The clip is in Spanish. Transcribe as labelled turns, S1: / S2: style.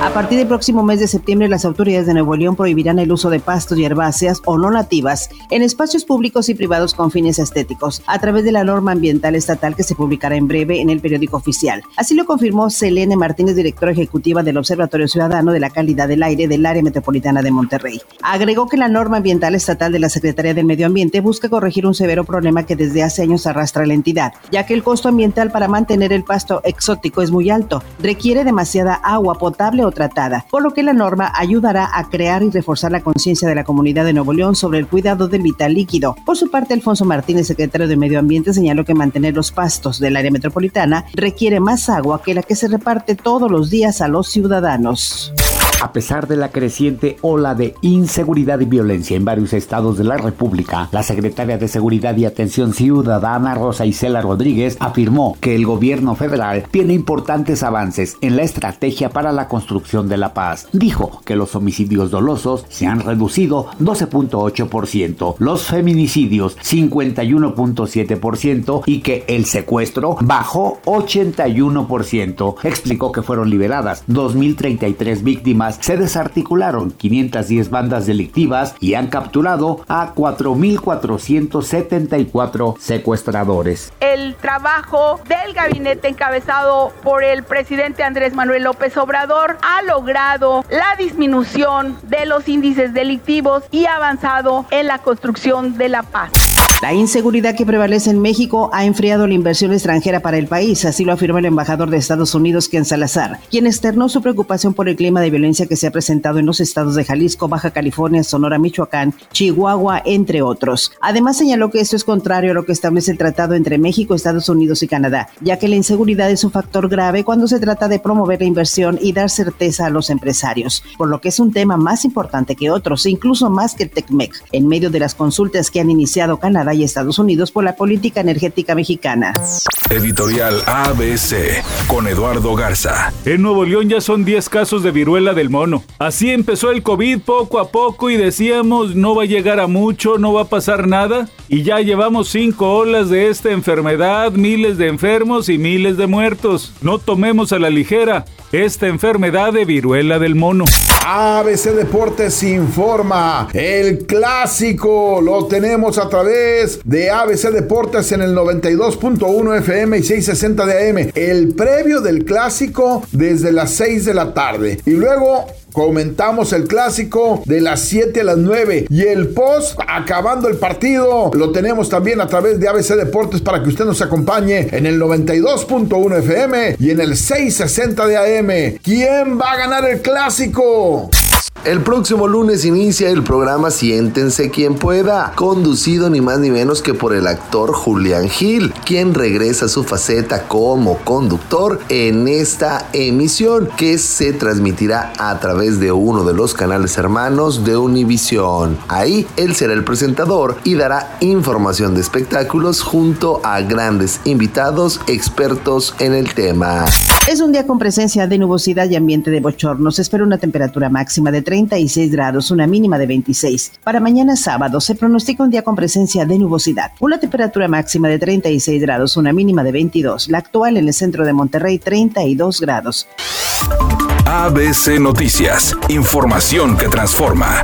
S1: A partir del próximo mes de septiembre, las autoridades de Nuevo León prohibirán el uso de pastos y herbáceas o no nativas en espacios públicos y privados con fines estéticos, a través de la norma ambiental estatal que se publicará en breve en el periódico oficial. Así lo confirmó Selene Martínez, directora ejecutiva del Observatorio Ciudadano de la Calidad del Aire del Área Metropolitana de Monterrey. Agregó que la norma ambiental estatal de la Secretaría del Medio Ambiente busca corregir un severo problema que desde hace años arrastra la entidad, ya que el costo ambiental para mantener el pasto exótico es muy alto, requiere demasiada agua potable tratada, por lo que la norma ayudará a crear y reforzar la conciencia de la comunidad de Nuevo León sobre el cuidado del vital líquido. Por su parte, Alfonso Martínez, secretario de Medio Ambiente, señaló que mantener los pastos del área metropolitana requiere más agua que la que se reparte todos los días a los ciudadanos.
S2: A pesar de la creciente ola de inseguridad y violencia en varios estados de la República, la secretaria de Seguridad y Atención Ciudadana Rosa Isela Rodríguez afirmó que el gobierno federal tiene importantes avances en la estrategia para la construcción de la paz. Dijo que los homicidios dolosos se han reducido 12.8%, los feminicidios 51.7% y que el secuestro bajó 81%. Explicó que fueron liberadas 2.033 víctimas se desarticularon 510 bandas delictivas y han capturado a 4.474 secuestradores.
S3: El trabajo del gabinete encabezado por el presidente Andrés Manuel López Obrador ha logrado la disminución de los índices delictivos y ha avanzado en la construcción de la paz.
S1: La inseguridad que prevalece en México ha enfriado la inversión extranjera para el país, así lo afirmó el embajador de Estados Unidos, Ken Salazar, quien externó su preocupación por el clima de violencia que se ha presentado en los estados de Jalisco, Baja California, Sonora, Michoacán, Chihuahua, entre otros. Además señaló que esto es contrario a lo que establece el tratado entre México, Estados Unidos y Canadá, ya que la inseguridad es un factor grave cuando se trata de promover la inversión y dar certeza a los empresarios, por lo que es un tema más importante que otros, incluso más que el TECMEC, en medio de las consultas que han iniciado Canadá y Estados Unidos por la política energética mexicana.
S4: Editorial ABC con Eduardo Garza.
S5: En Nuevo León ya son 10 casos de viruela del mono. Así empezó el COVID poco a poco y decíamos no va a llegar a mucho, no va a pasar nada. Y ya llevamos 5 olas de esta enfermedad, miles de enfermos y miles de muertos. No tomemos a la ligera esta enfermedad de viruela del mono.
S6: ABC Deportes informa, el clásico lo tenemos a través de ABC Deportes en el 92.1 FM y 660 de AM. El previo del clásico desde las 6 de la tarde. Y luego Comentamos el clásico de las 7 a las 9 y el post acabando el partido lo tenemos también a través de ABC Deportes para que usted nos acompañe en el 92.1 FM y en el 660 de AM. ¿Quién va a ganar el clásico?
S7: El próximo lunes inicia el programa Siéntense quien pueda, conducido ni más ni menos que por el actor Julián Gil, quien regresa a su faceta como conductor en esta emisión que se transmitirá a través de uno de los canales hermanos de Univisión. Ahí él será el presentador y dará información de espectáculos junto a grandes invitados expertos en el tema.
S1: Es un día con presencia de nubosidad y ambiente de bochorno. Se espera una temperatura máxima de 36 grados, una mínima de 26. Para mañana sábado se pronostica un día con presencia de nubosidad. Una temperatura máxima de 36 grados, una mínima de 22. La actual en el centro de Monterrey, 32 grados.
S4: ABC Noticias. Información que transforma.